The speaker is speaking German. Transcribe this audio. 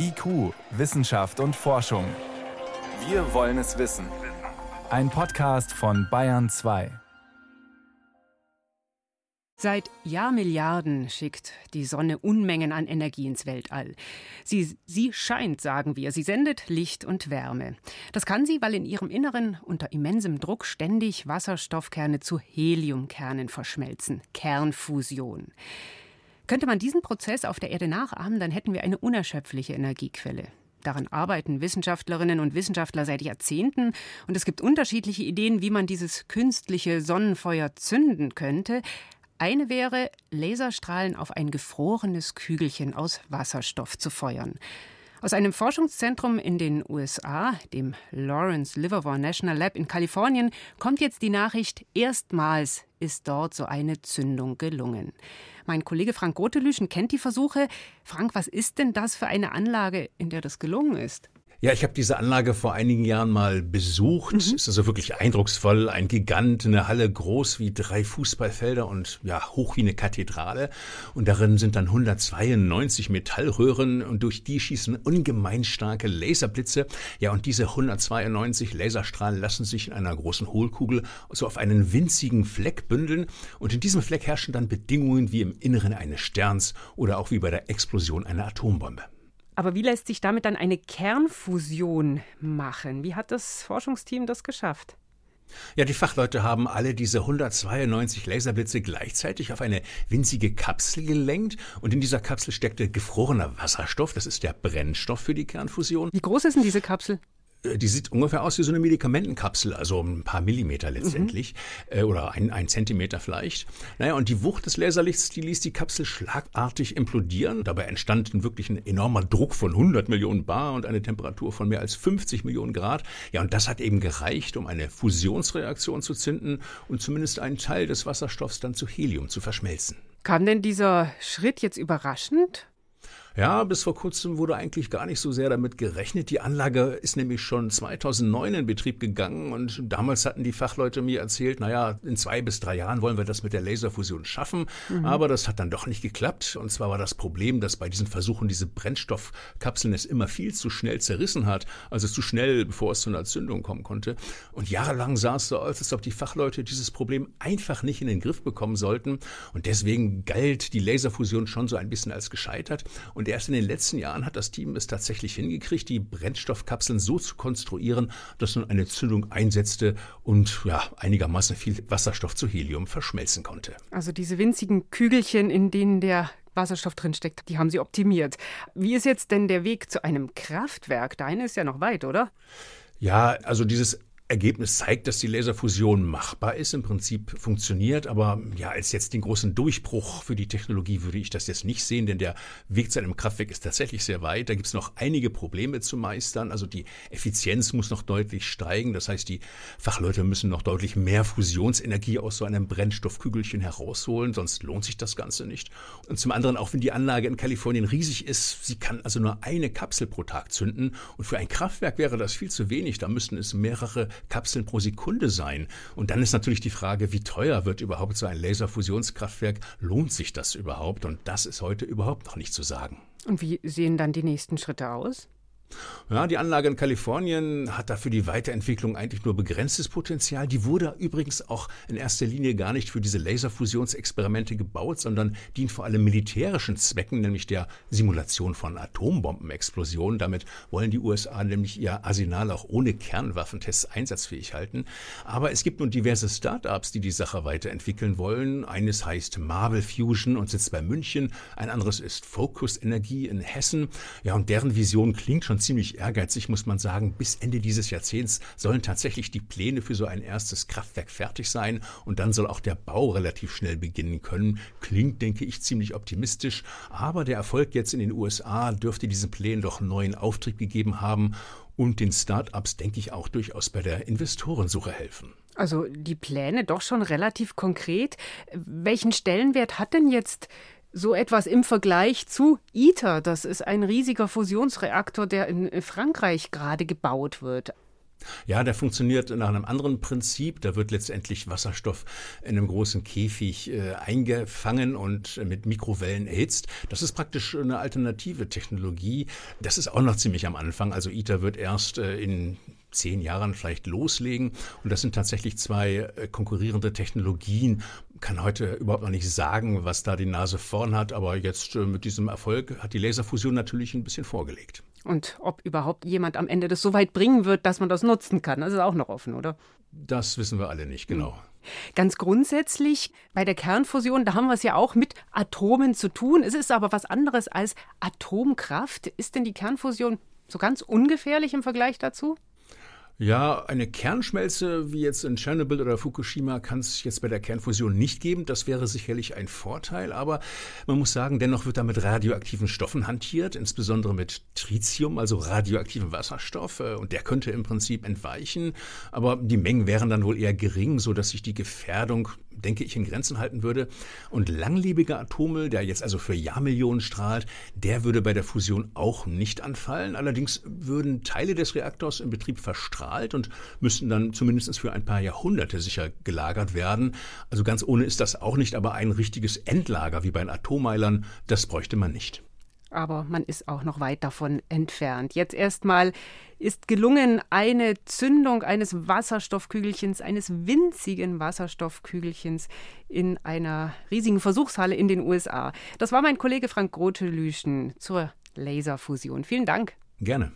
IQ, Wissenschaft und Forschung. Wir wollen es wissen. Ein Podcast von Bayern 2. Seit Jahrmilliarden schickt die Sonne Unmengen an Energie ins Weltall. Sie, sie scheint, sagen wir, sie sendet Licht und Wärme. Das kann sie, weil in ihrem Inneren unter immensem Druck ständig Wasserstoffkerne zu Heliumkernen verschmelzen. Kernfusion. Könnte man diesen Prozess auf der Erde nachahmen, dann hätten wir eine unerschöpfliche Energiequelle. Daran arbeiten Wissenschaftlerinnen und Wissenschaftler seit Jahrzehnten und es gibt unterschiedliche Ideen, wie man dieses künstliche Sonnenfeuer zünden könnte. Eine wäre, Laserstrahlen auf ein gefrorenes Kügelchen aus Wasserstoff zu feuern. Aus einem Forschungszentrum in den USA, dem Lawrence Livermore National Lab in Kalifornien, kommt jetzt die Nachricht, erstmals ist dort so eine Zündung gelungen. Mein Kollege Frank Gotelüschen kennt die Versuche. Frank, was ist denn das für eine Anlage, in der das gelungen ist? Ja, ich habe diese Anlage vor einigen Jahren mal besucht. Mhm. Ist also wirklich eindrucksvoll. Ein Gigant, eine Halle groß wie drei Fußballfelder und ja, hoch wie eine Kathedrale. Und darin sind dann 192 Metallröhren und durch die schießen ungemein starke Laserblitze. Ja, und diese 192 Laserstrahlen lassen sich in einer großen Hohlkugel so auf einen winzigen Fleck bündeln. Und in diesem Fleck herrschen dann Bedingungen wie im Inneren eines Sterns oder auch wie bei der Explosion einer Atombombe. Aber wie lässt sich damit dann eine Kernfusion machen? Wie hat das Forschungsteam das geschafft? Ja, die Fachleute haben alle diese 192 Laserblitze gleichzeitig auf eine winzige Kapsel gelenkt und in dieser Kapsel steckte gefrorener Wasserstoff, das ist der Brennstoff für die Kernfusion. Wie groß ist denn diese Kapsel? Äh, die sieht ungefähr aus wie so eine Medikamentenkapsel, also ein paar Millimeter letztendlich mhm. oder ein, ein Zentimeter vielleicht. Naja, und die Wucht des Laserlichts, die ließ die Kapsel schlagartig implodieren. Dabei entstand wirklich ein enormer Druck von 100 Millionen Bar und eine Temperatur von mehr als 50 Millionen Grad. Ja, und das hat eben gereicht, um eine Fusionsreaktion zu zünden und zumindest einen Teil des Wasserstoffs dann zu Helium zu verschmelzen. Kam denn dieser Schritt jetzt überraschend? Ja, bis vor kurzem wurde eigentlich gar nicht so sehr damit gerechnet. Die Anlage ist nämlich schon 2009 in Betrieb gegangen und damals hatten die Fachleute mir erzählt, naja, in zwei bis drei Jahren wollen wir das mit der Laserfusion schaffen. Mhm. Aber das hat dann doch nicht geklappt. Und zwar war das Problem, dass bei diesen Versuchen diese Brennstoffkapseln es immer viel zu schnell zerrissen hat. Also zu schnell, bevor es zu einer Zündung kommen konnte. Und jahrelang sah es so aus, als ob die Fachleute dieses Problem einfach nicht in den Griff bekommen sollten. Und deswegen galt die Laserfusion schon so ein bisschen als gescheitert. Und und erst in den letzten Jahren hat das Team es tatsächlich hingekriegt, die Brennstoffkapseln so zu konstruieren, dass nun eine Zündung einsetzte und ja, einigermaßen viel Wasserstoff zu Helium verschmelzen konnte. Also diese winzigen Kügelchen, in denen der Wasserstoff drinsteckt, die haben sie optimiert. Wie ist jetzt denn der Weg zu einem Kraftwerk? Deine ist ja noch weit, oder? Ja, also dieses Ergebnis zeigt, dass die Laserfusion machbar ist, im Prinzip funktioniert, aber ja, als jetzt den großen Durchbruch für die Technologie würde ich das jetzt nicht sehen, denn der Weg zu einem Kraftwerk ist tatsächlich sehr weit. Da gibt es noch einige Probleme zu meistern. Also die Effizienz muss noch deutlich steigen. Das heißt, die Fachleute müssen noch deutlich mehr Fusionsenergie aus so einem Brennstoffkügelchen herausholen, sonst lohnt sich das Ganze nicht. Und zum anderen, auch wenn die Anlage in Kalifornien riesig ist, sie kann also nur eine Kapsel pro Tag zünden. Und für ein Kraftwerk wäre das viel zu wenig. Da müssten es mehrere Kapseln pro Sekunde sein. Und dann ist natürlich die Frage, wie teuer wird überhaupt so ein Laserfusionskraftwerk? Lohnt sich das überhaupt? Und das ist heute überhaupt noch nicht zu sagen. Und wie sehen dann die nächsten Schritte aus? Ja, die Anlage in Kalifornien hat dafür die Weiterentwicklung eigentlich nur begrenztes Potenzial. Die wurde übrigens auch in erster Linie gar nicht für diese Laserfusionsexperimente gebaut, sondern dient vor allem militärischen Zwecken, nämlich der Simulation von Atombombenexplosionen. Damit wollen die USA nämlich ihr Arsenal auch ohne Kernwaffentests einsatzfähig halten. Aber es gibt nun diverse Start-ups, die die Sache weiterentwickeln wollen. Eines heißt Marvel Fusion und sitzt bei München. Ein anderes ist Focus Energie in Hessen. Ja, und deren Vision klingt schon schon ziemlich ehrgeizig, muss man sagen. Bis Ende dieses Jahrzehnts sollen tatsächlich die Pläne für so ein erstes Kraftwerk fertig sein und dann soll auch der Bau relativ schnell beginnen können. Klingt, denke ich, ziemlich optimistisch, aber der Erfolg jetzt in den USA dürfte diesen Plänen doch neuen Auftrieb gegeben haben und den Start-ups, denke ich, auch durchaus bei der Investorensuche helfen. Also die Pläne doch schon relativ konkret. Welchen Stellenwert hat denn jetzt so etwas im Vergleich zu ITER. Das ist ein riesiger Fusionsreaktor, der in Frankreich gerade gebaut wird. Ja, der funktioniert nach einem anderen Prinzip. Da wird letztendlich Wasserstoff in einem großen Käfig äh, eingefangen und mit Mikrowellen erhitzt. Das ist praktisch eine alternative Technologie. Das ist auch noch ziemlich am Anfang. Also ITER wird erst äh, in zehn Jahren vielleicht loslegen. Und das sind tatsächlich zwei äh, konkurrierende Technologien. Kann heute überhaupt noch nicht sagen, was da die Nase vorn hat, aber jetzt äh, mit diesem Erfolg hat die Laserfusion natürlich ein bisschen vorgelegt. Und ob überhaupt jemand am Ende das so weit bringen wird, dass man das nutzen kann, das ist auch noch offen, oder? Das wissen wir alle nicht, genau. Hm. Ganz grundsätzlich bei der Kernfusion, da haben wir es ja auch mit Atomen zu tun. Es ist aber was anderes als Atomkraft. Ist denn die Kernfusion so ganz ungefährlich im Vergleich dazu? Ja, eine Kernschmelze wie jetzt in Tschernobyl oder Fukushima kann es jetzt bei der Kernfusion nicht geben. Das wäre sicherlich ein Vorteil, aber man muss sagen, dennoch wird da mit radioaktiven Stoffen hantiert, insbesondere mit Tritium, also radioaktivem Wasserstoff, äh, und der könnte im Prinzip entweichen, aber die Mengen wären dann wohl eher gering, so dass sich die Gefährdung denke ich, in Grenzen halten würde. Und langlebiger Atommüll, der jetzt also für Jahrmillionen strahlt, der würde bei der Fusion auch nicht anfallen. Allerdings würden Teile des Reaktors im Betrieb verstrahlt und müssten dann zumindest für ein paar Jahrhunderte sicher gelagert werden. Also ganz ohne ist das auch nicht, aber ein richtiges Endlager wie bei den Atommeilern, das bräuchte man nicht aber man ist auch noch weit davon entfernt. Jetzt erstmal ist gelungen eine Zündung eines Wasserstoffkügelchens, eines winzigen Wasserstoffkügelchens in einer riesigen Versuchshalle in den USA. Das war mein Kollege Frank Grote-Lüschen zur Laserfusion. Vielen Dank. Gerne.